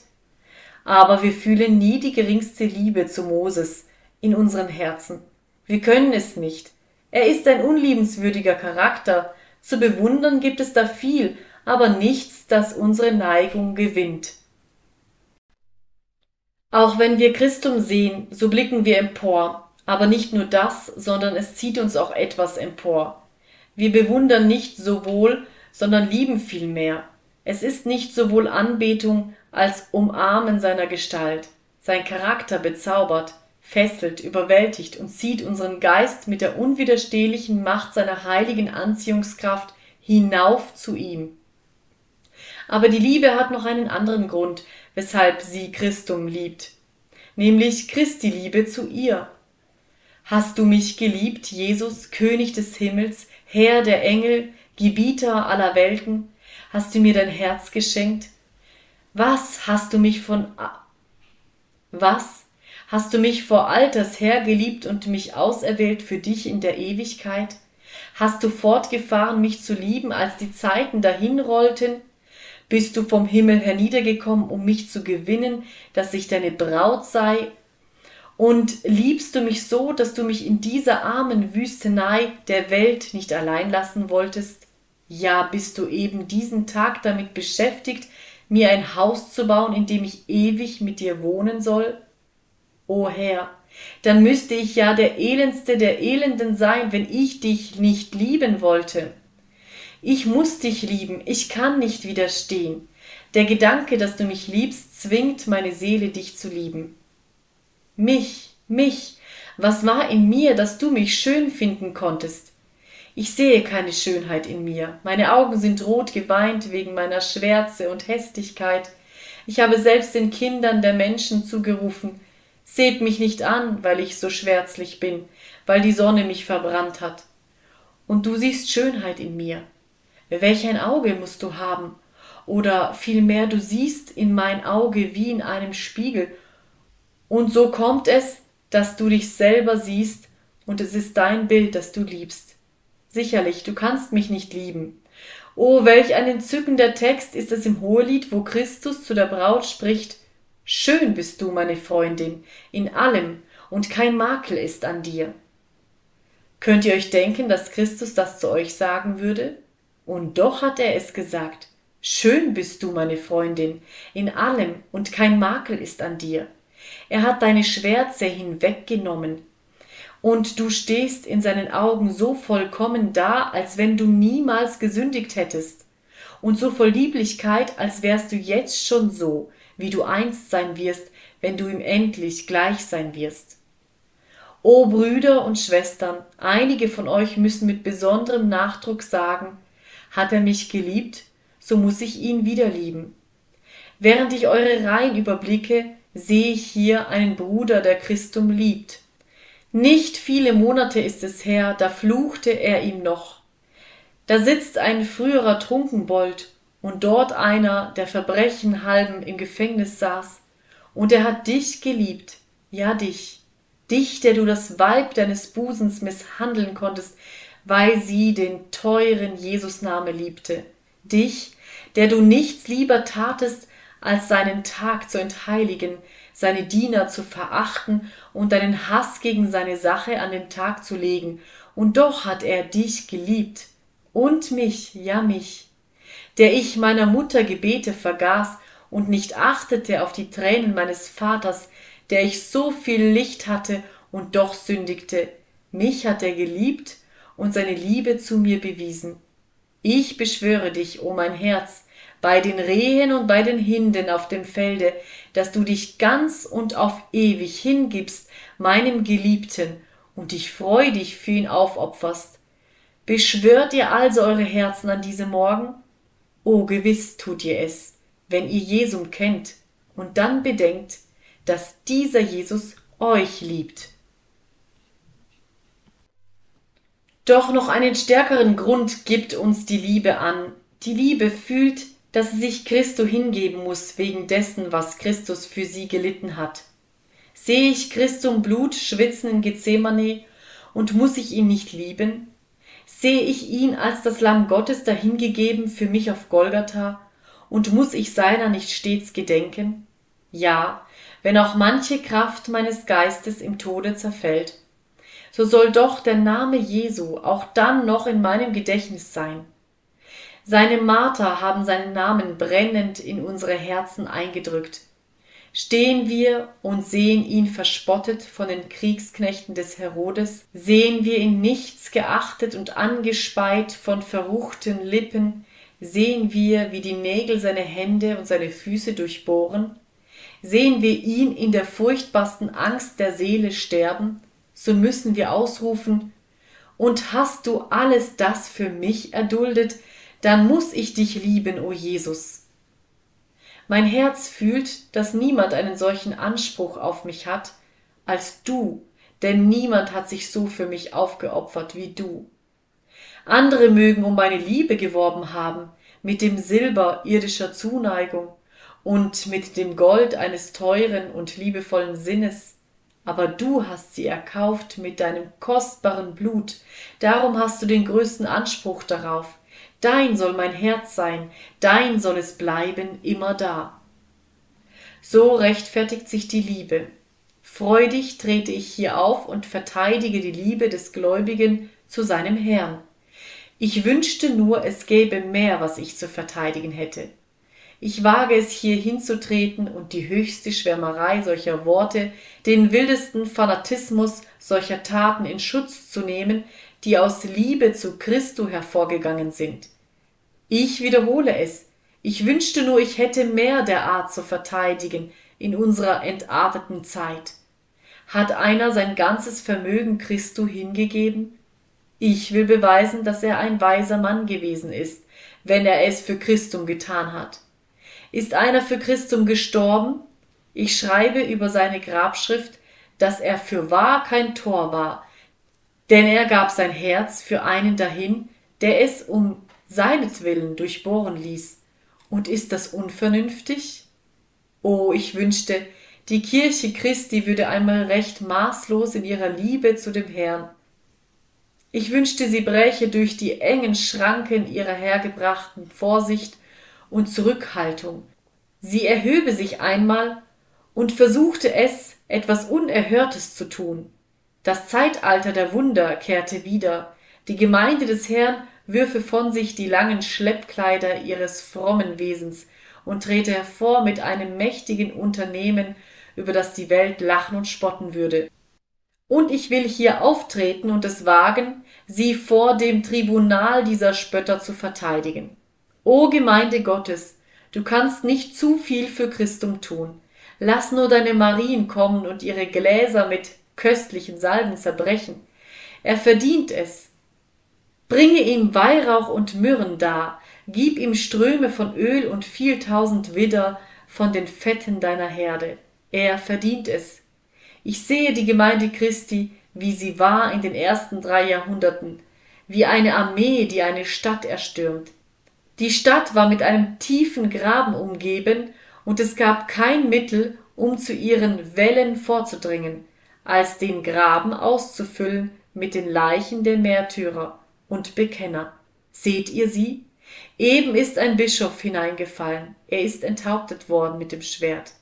Aber wir fühlen nie die geringste Liebe zu Moses in unseren Herzen. Wir können es nicht. Er ist ein unliebenswürdiger Charakter. Zu bewundern gibt es da viel, aber nichts, das unsere Neigung gewinnt. Auch wenn wir Christum sehen, so blicken wir empor, aber nicht nur das, sondern es zieht uns auch etwas empor. Wir bewundern nicht sowohl, sondern lieben vielmehr. Es ist nicht sowohl Anbetung als Umarmen seiner Gestalt. Sein Charakter bezaubert, fesselt, überwältigt und zieht unseren Geist mit der unwiderstehlichen Macht seiner heiligen Anziehungskraft hinauf zu ihm. Aber die Liebe hat noch einen anderen Grund, weshalb sie Christum liebt, nämlich Christi Liebe zu ihr. Hast du mich geliebt, Jesus, König des Himmels, Herr der Engel, Gebieter aller Welten? Hast du mir dein Herz geschenkt? Was hast du mich von was hast du mich vor Alters her geliebt und mich auserwählt für dich in der Ewigkeit? Hast du fortgefahren, mich zu lieben, als die Zeiten dahinrollten? Bist du vom Himmel herniedergekommen, um mich zu gewinnen, dass ich deine Braut sei? Und liebst du mich so, dass du mich in dieser armen Wüstenei der Welt nicht allein lassen wolltest? Ja, bist du eben diesen Tag damit beschäftigt, mir ein Haus zu bauen, in dem ich ewig mit dir wohnen soll? O Herr, dann müsste ich ja der elendste der Elenden sein, wenn ich dich nicht lieben wollte. Ich muss dich lieben, ich kann nicht widerstehen. Der Gedanke, dass du mich liebst, zwingt meine Seele, dich zu lieben. Mich, mich, was war in mir, dass du mich schön finden konntest? Ich sehe keine Schönheit in mir. Meine Augen sind rot geweint wegen meiner Schwärze und Hästigkeit. Ich habe selbst den Kindern der Menschen zugerufen, seht mich nicht an, weil ich so schwärzlich bin, weil die Sonne mich verbrannt hat. Und du siehst Schönheit in mir. Welch ein Auge musst du haben, oder vielmehr du siehst in mein Auge wie in einem Spiegel, und so kommt es, dass du dich selber siehst, und es ist dein Bild, das du liebst. Sicherlich, du kannst mich nicht lieben. Oh, welch ein entzückender Text ist es im Hohelied, wo Christus zu der Braut spricht, Schön bist du, meine Freundin, in allem, und kein Makel ist an dir. Könnt ihr euch denken, dass Christus das zu euch sagen würde? Und doch hat er es gesagt. Schön bist du, meine Freundin, in allem, und kein Makel ist an dir. Er hat deine Schwärze hinweggenommen, und du stehst in seinen Augen so vollkommen da, als wenn du niemals gesündigt hättest, und so voll Lieblichkeit, als wärst du jetzt schon so, wie du einst sein wirst, wenn du ihm endlich gleich sein wirst. O Brüder und Schwestern, einige von euch müssen mit besonderem Nachdruck sagen, hat er mich geliebt, so muss ich ihn wieder lieben. Während ich eure Reihen überblicke, sehe ich hier einen Bruder, der Christum liebt. Nicht viele Monate ist es her, da fluchte er ihm noch. Da sitzt ein früherer Trunkenbold und dort einer, der Verbrechen halben im Gefängnis saß. Und er hat dich geliebt, ja dich, dich, der du das Weib deines Busens misshandeln konntest, weil sie den teuren Jesusname liebte. Dich, der du nichts lieber tatest, als seinen Tag zu entheiligen, seine Diener zu verachten und deinen Hass gegen seine Sache an den Tag zu legen, und doch hat er dich geliebt und mich, ja mich, der ich meiner Mutter Gebete vergaß und nicht achtete auf die Tränen meines Vaters, der ich so viel Licht hatte und doch sündigte, mich hat er geliebt und seine Liebe zu mir bewiesen. Ich beschwöre dich, o mein Herz, bei den Rehen und bei den Hinden auf dem Felde, dass du dich ganz und auf ewig hingibst meinem Geliebten und dich freudig für ihn aufopferst. Beschwört ihr also eure Herzen an diesem Morgen? O gewiss tut ihr es, wenn ihr Jesum kennt und dann bedenkt, dass dieser Jesus euch liebt. Doch noch einen stärkeren Grund gibt uns die Liebe an. Die Liebe fühlt, dass sie sich Christo hingeben muss wegen dessen, was Christus für sie gelitten hat. Sehe ich Christum Blut schwitzen in Gethsemane und muss ich ihn nicht lieben? Sehe ich ihn als das Lamm Gottes dahingegeben für mich auf Golgatha und muss ich seiner nicht stets gedenken? Ja, wenn auch manche Kraft meines Geistes im Tode zerfällt, so soll doch der Name Jesu auch dann noch in meinem Gedächtnis sein. Seine Marter haben seinen Namen brennend in unsere Herzen eingedrückt. Stehen wir und sehen ihn verspottet von den Kriegsknechten des Herodes, sehen wir ihn nichts geachtet und angespeit von verruchten Lippen, sehen wir, wie die Nägel seine Hände und seine Füße durchbohren, sehen wir ihn in der furchtbarsten Angst der Seele sterben, so müssen wir ausrufen, und hast du alles das für mich erduldet, dann muss ich dich lieben, o Jesus. Mein Herz fühlt, dass niemand einen solchen Anspruch auf mich hat als du, denn niemand hat sich so für mich aufgeopfert wie du. Andere mögen um meine Liebe geworben haben, mit dem Silber irdischer Zuneigung und mit dem Gold eines teuren und liebevollen Sinnes, aber du hast sie erkauft mit deinem kostbaren Blut, darum hast du den größten Anspruch darauf, Dein soll mein Herz sein, dein soll es bleiben immer da. So rechtfertigt sich die Liebe. Freudig trete ich hier auf und verteidige die Liebe des Gläubigen zu seinem Herrn. Ich wünschte nur, es gäbe mehr, was ich zu verteidigen hätte. Ich wage es hier hinzutreten und die höchste Schwärmerei solcher Worte, den wildesten Fanatismus solcher Taten in Schutz zu nehmen, die aus Liebe zu Christo hervorgegangen sind. Ich wiederhole es, ich wünschte nur, ich hätte mehr der Art zu verteidigen in unserer entarteten Zeit. Hat einer sein ganzes Vermögen Christo hingegeben? Ich will beweisen, dass er ein weiser Mann gewesen ist, wenn er es für Christum getan hat. Ist einer für Christum gestorben? Ich schreibe über seine Grabschrift, dass er für wahr kein Tor war, denn er gab sein Herz für einen dahin, der es um seinetwillen durchbohren ließ. Und ist das unvernünftig? Oh, ich wünschte, die Kirche Christi würde einmal recht maßlos in ihrer Liebe zu dem Herrn. Ich wünschte, sie bräche durch die engen Schranken ihrer hergebrachten Vorsicht und Zurückhaltung. Sie erhöbe sich einmal und versuchte es, etwas Unerhörtes zu tun. Das Zeitalter der Wunder kehrte wieder, die Gemeinde des Herrn würfe von sich die langen Schleppkleider ihres frommen Wesens und trete hervor mit einem mächtigen Unternehmen, über das die Welt lachen und spotten würde. Und ich will hier auftreten und es wagen, sie vor dem Tribunal dieser Spötter zu verteidigen. O Gemeinde Gottes, du kannst nicht zu viel für Christum tun. Lass nur deine Marien kommen und ihre Gläser mit köstlichen Salben zerbrechen. Er verdient es. Bringe ihm Weihrauch und Myrrhen dar, gib ihm Ströme von Öl und viel tausend Widder von den Fetten deiner Herde. Er verdient es. Ich sehe die Gemeinde Christi, wie sie war in den ersten drei Jahrhunderten, wie eine Armee, die eine Stadt erstürmt. Die Stadt war mit einem tiefen Graben umgeben, und es gab kein Mittel, um zu ihren Wellen vorzudringen als den Graben auszufüllen mit den Leichen der Märtyrer und Bekenner. Seht ihr sie? Eben ist ein Bischof hineingefallen, er ist enthauptet worden mit dem Schwert.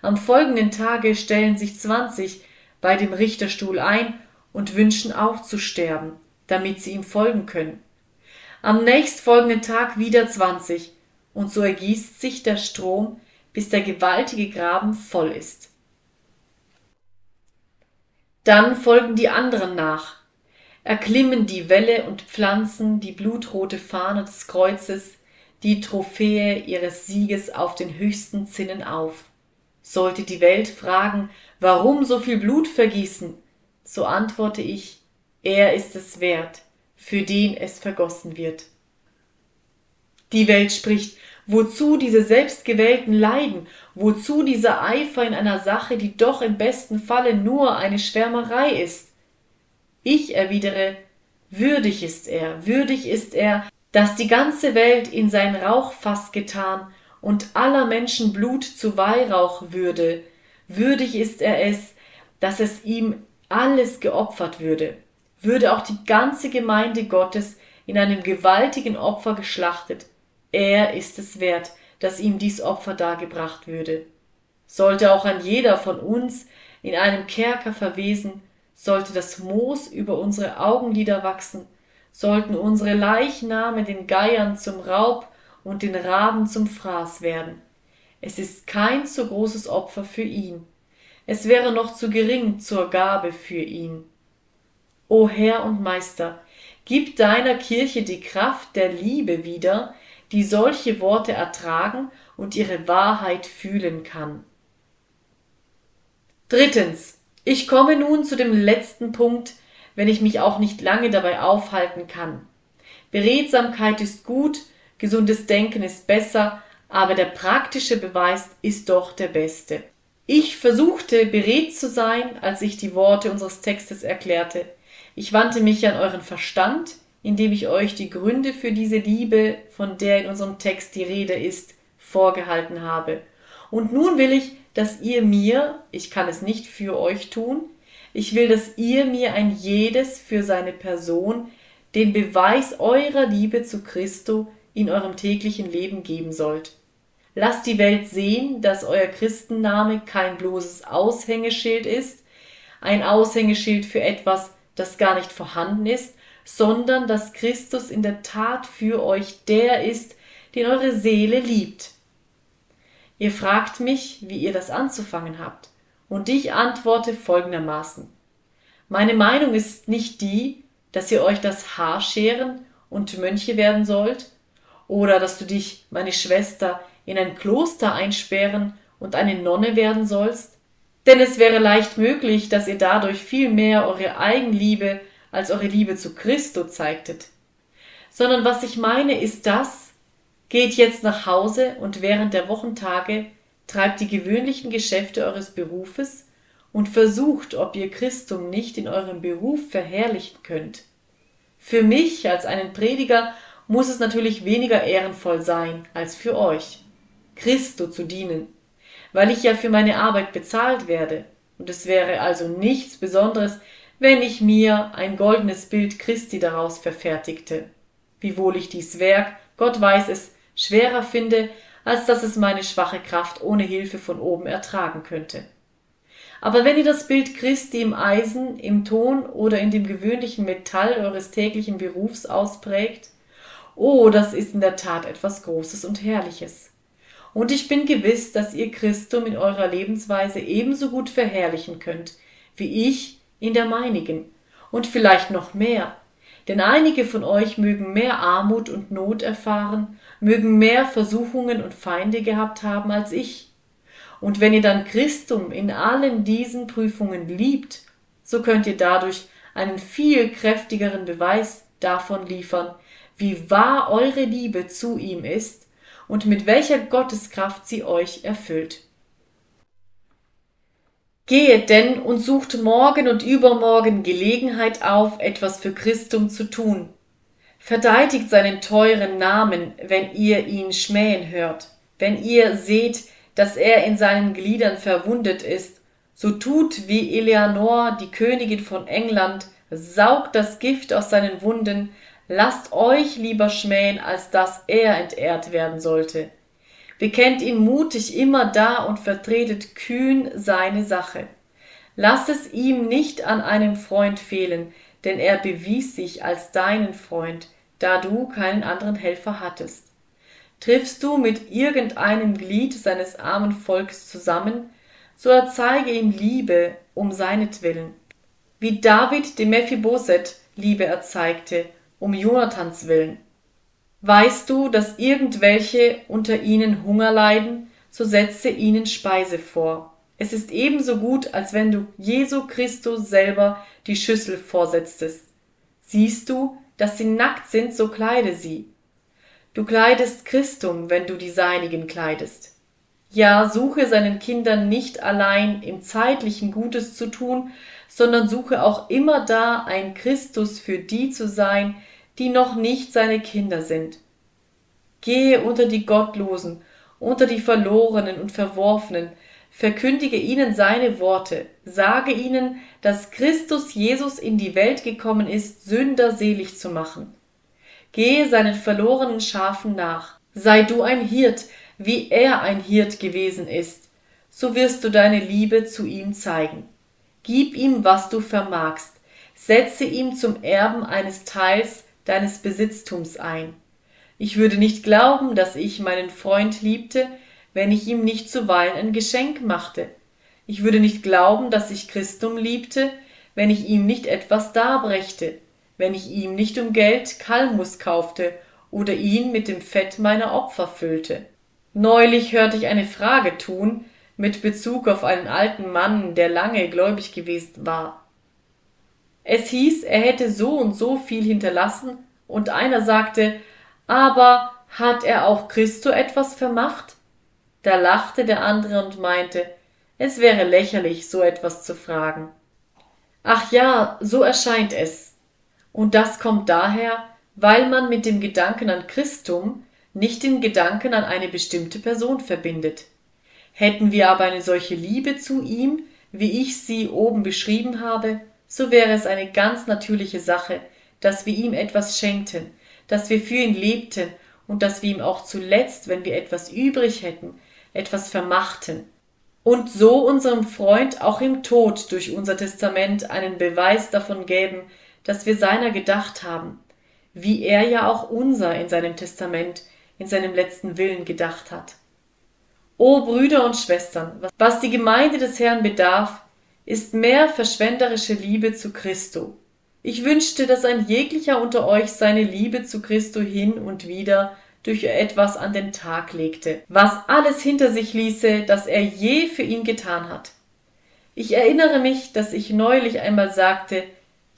Am folgenden Tage stellen sich zwanzig bei dem Richterstuhl ein und wünschen auch zu sterben, damit sie ihm folgen können. Am nächstfolgenden Tag wieder zwanzig, und so ergießt sich der Strom, bis der gewaltige Graben voll ist. Dann folgen die anderen nach, erklimmen die Wälle und pflanzen die blutrote Fahne des Kreuzes, die Trophäe ihres Sieges auf den höchsten Zinnen auf. Sollte die Welt fragen, warum so viel Blut vergießen, so antworte ich, er ist es wert, für den es vergossen wird. Die Welt spricht, Wozu diese selbstgewählten Leiden? Wozu dieser Eifer in einer Sache, die doch im besten Falle nur eine Schwärmerei ist? Ich erwidere, würdig ist er, würdig ist er, dass die ganze Welt in sein Rauchfass getan und aller Menschen Blut zu Weihrauch würde, würdig ist er es, dass es ihm alles geopfert würde, würde auch die ganze Gemeinde Gottes in einem gewaltigen Opfer geschlachtet, er ist es wert, dass ihm dies Opfer dargebracht würde. Sollte auch ein jeder von uns in einem Kerker verwesen, sollte das Moos über unsere Augenlider wachsen, sollten unsere Leichname den Geiern zum Raub und den Raben zum Fraß werden. Es ist kein so großes Opfer für ihn. Es wäre noch zu gering zur Gabe für ihn. O Herr und Meister, gib deiner Kirche die Kraft der Liebe wieder, die solche Worte ertragen und ihre Wahrheit fühlen kann. Drittens. Ich komme nun zu dem letzten Punkt, wenn ich mich auch nicht lange dabei aufhalten kann. Beredsamkeit ist gut, gesundes Denken ist besser, aber der praktische Beweis ist doch der beste. Ich versuchte beredt zu sein, als ich die Worte unseres Textes erklärte. Ich wandte mich an euren Verstand, indem ich euch die Gründe für diese Liebe, von der in unserem Text die Rede ist, vorgehalten habe. Und nun will ich, dass ihr mir, ich kann es nicht für euch tun, ich will, dass ihr mir ein jedes für seine Person den Beweis eurer Liebe zu Christo in eurem täglichen Leben geben sollt. Lasst die Welt sehen, dass euer Christenname kein bloßes Aushängeschild ist, ein Aushängeschild für etwas, das gar nicht vorhanden ist, sondern dass Christus in der Tat für euch der ist, den eure Seele liebt. Ihr fragt mich, wie ihr das anzufangen habt. Und ich antworte folgendermaßen. Meine Meinung ist nicht die, dass ihr euch das Haar scheren und Mönche werden sollt, oder dass du dich, meine Schwester, in ein Kloster einsperren und eine Nonne werden sollst, denn es wäre leicht möglich, dass ihr dadurch viel mehr eure Eigenliebe als eure Liebe zu Christo zeigtet. Sondern was ich meine, ist das, geht jetzt nach Hause und während der Wochentage treibt die gewöhnlichen Geschäfte eures Berufes und versucht, ob ihr Christum nicht in eurem Beruf verherrlichen könnt. Für mich als einen Prediger muss es natürlich weniger ehrenvoll sein als für euch, Christo zu dienen, weil ich ja für meine Arbeit bezahlt werde, und es wäre also nichts Besonderes, wenn ich mir ein goldenes Bild Christi daraus verfertigte. Wiewohl ich dies Werk, Gott weiß es, schwerer finde, als dass es meine schwache Kraft ohne Hilfe von oben ertragen könnte. Aber wenn ihr das Bild Christi im Eisen, im Ton oder in dem gewöhnlichen Metall eures täglichen Berufs ausprägt, oh, das ist in der Tat etwas Großes und Herrliches. Und ich bin gewiss, dass ihr Christum in eurer Lebensweise ebenso gut verherrlichen könnt, wie ich in der meinigen, und vielleicht noch mehr, denn einige von euch mögen mehr Armut und Not erfahren, mögen mehr Versuchungen und Feinde gehabt haben als ich. Und wenn ihr dann Christum in allen diesen Prüfungen liebt, so könnt ihr dadurch einen viel kräftigeren Beweis davon liefern, wie wahr eure Liebe zu ihm ist und mit welcher Gotteskraft sie euch erfüllt. Gehet denn und sucht morgen und übermorgen Gelegenheit auf, etwas für Christum zu tun. Verteidigt seinen teuren Namen, wenn ihr ihn schmähen hört. Wenn ihr seht, dass er in seinen Gliedern verwundet ist, so tut wie Eleanor, die Königin von England, saugt das Gift aus seinen Wunden, lasst euch lieber schmähen, als dass er entehrt werden sollte. Bekennt ihn mutig immer da und vertretet kühn seine Sache. Lass es ihm nicht an einem Freund fehlen, denn er bewies sich als deinen Freund, da du keinen anderen Helfer hattest. Triffst du mit irgendeinem Glied seines armen Volkes zusammen, so erzeige ihm Liebe um seinetwillen, wie David dem Mephiboset Liebe erzeigte, um Jonathans willen. Weißt du, dass irgendwelche unter ihnen Hunger leiden, so setze ihnen Speise vor. Es ist ebenso gut, als wenn du Jesu Christus selber die Schüssel vorsetztest. Siehst du, dass sie nackt sind, so kleide sie. Du kleidest Christum, wenn du die Seinigen kleidest. Ja, suche seinen Kindern nicht allein im zeitlichen Gutes zu tun, sondern suche auch immer da ein Christus für die zu sein, die noch nicht seine Kinder sind. Gehe unter die Gottlosen, unter die Verlorenen und Verworfenen, verkündige ihnen seine Worte, sage ihnen, dass Christus Jesus in die Welt gekommen ist, Sünder selig zu machen. Gehe seinen verlorenen Schafen nach. Sei du ein Hirt, wie er ein Hirt gewesen ist, so wirst du deine Liebe zu ihm zeigen. Gib ihm, was du vermagst, setze ihm zum Erben eines Teils deines Besitztums ein. Ich würde nicht glauben, dass ich meinen Freund liebte, wenn ich ihm nicht zuweilen ein Geschenk machte. Ich würde nicht glauben, dass ich Christum liebte, wenn ich ihm nicht etwas darbrächte, wenn ich ihm nicht um Geld Kalmus kaufte oder ihn mit dem Fett meiner Opfer füllte. Neulich hörte ich eine Frage tun mit Bezug auf einen alten Mann, der lange gläubig gewesen war. Es hieß, er hätte so und so viel hinterlassen, und einer sagte, aber hat er auch Christo etwas vermacht? Da lachte der andere und meinte, es wäre lächerlich, so etwas zu fragen. Ach ja, so erscheint es. Und das kommt daher, weil man mit dem Gedanken an Christum nicht den Gedanken an eine bestimmte Person verbindet. Hätten wir aber eine solche Liebe zu ihm, wie ich sie oben beschrieben habe, so wäre es eine ganz natürliche Sache, dass wir ihm etwas schenkten, dass wir für ihn lebten und dass wir ihm auch zuletzt, wenn wir etwas übrig hätten, etwas vermachten, und so unserem Freund auch im Tod durch unser Testament einen Beweis davon gäben, dass wir seiner gedacht haben, wie er ja auch unser in seinem Testament, in seinem letzten Willen gedacht hat. O Brüder und Schwestern, was die Gemeinde des Herrn bedarf, ist mehr verschwenderische Liebe zu Christo. Ich wünschte, dass ein jeglicher unter euch seine Liebe zu Christo hin und wieder durch etwas an den Tag legte, was alles hinter sich ließe, das er je für ihn getan hat. Ich erinnere mich, dass ich neulich einmal sagte,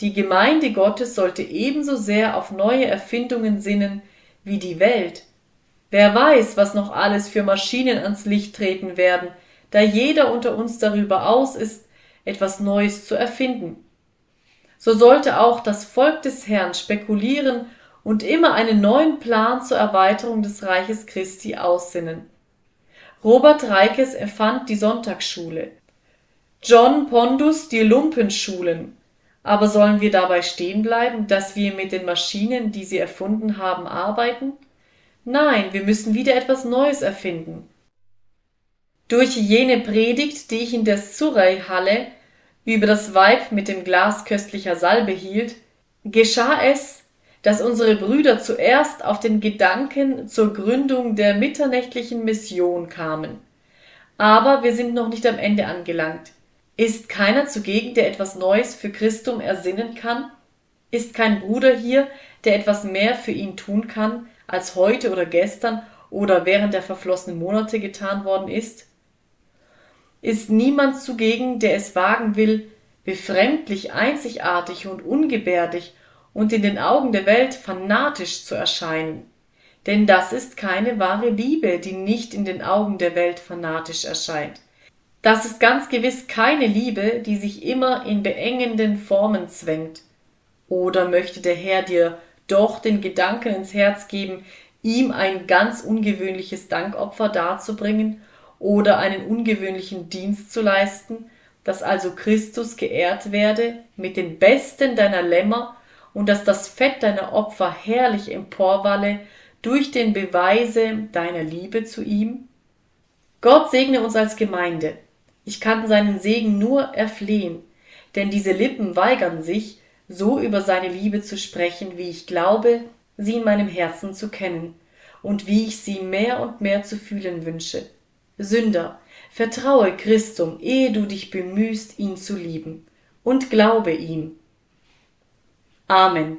die Gemeinde Gottes sollte ebenso sehr auf neue Erfindungen sinnen wie die Welt. Wer weiß, was noch alles für Maschinen ans Licht treten werden, da jeder unter uns darüber aus ist, etwas Neues zu erfinden. So sollte auch das Volk des Herrn spekulieren und immer einen neuen Plan zur Erweiterung des Reiches Christi aussinnen. Robert Reikes erfand die Sonntagsschule. John Pondus die Lumpenschulen. Aber sollen wir dabei stehen bleiben, dass wir mit den Maschinen, die sie erfunden haben, arbeiten? Nein, wir müssen wieder etwas Neues erfinden. Durch jene Predigt, die ich in der Surrey-Halle über das Weib mit dem Glas köstlicher Salbe hielt, geschah es, dass unsere Brüder zuerst auf den Gedanken zur Gründung der mitternächtlichen Mission kamen. Aber wir sind noch nicht am Ende angelangt. Ist keiner zugegen, der etwas Neues für Christum ersinnen kann? Ist kein Bruder hier, der etwas mehr für ihn tun kann, als heute oder gestern oder während der verflossenen Monate getan worden ist? Ist niemand zugegen, der es wagen will, befremdlich einzigartig und ungebärdig und in den Augen der Welt fanatisch zu erscheinen. Denn das ist keine wahre Liebe, die nicht in den Augen der Welt fanatisch erscheint. Das ist ganz gewiss keine Liebe, die sich immer in beengenden Formen zwängt. Oder möchte der Herr dir doch den Gedanken ins Herz geben, ihm ein ganz ungewöhnliches Dankopfer darzubringen oder einen ungewöhnlichen Dienst zu leisten, dass also Christus geehrt werde mit den besten deiner Lämmer und dass das Fett deiner Opfer herrlich emporwalle durch den Beweise deiner Liebe zu ihm? Gott segne uns als Gemeinde. Ich kann seinen Segen nur erflehen, denn diese Lippen weigern sich, so über seine Liebe zu sprechen, wie ich glaube, sie in meinem Herzen zu kennen und wie ich sie mehr und mehr zu fühlen wünsche. Sünder, vertraue Christum, ehe du dich bemühst, ihn zu lieben, und glaube ihm. Amen.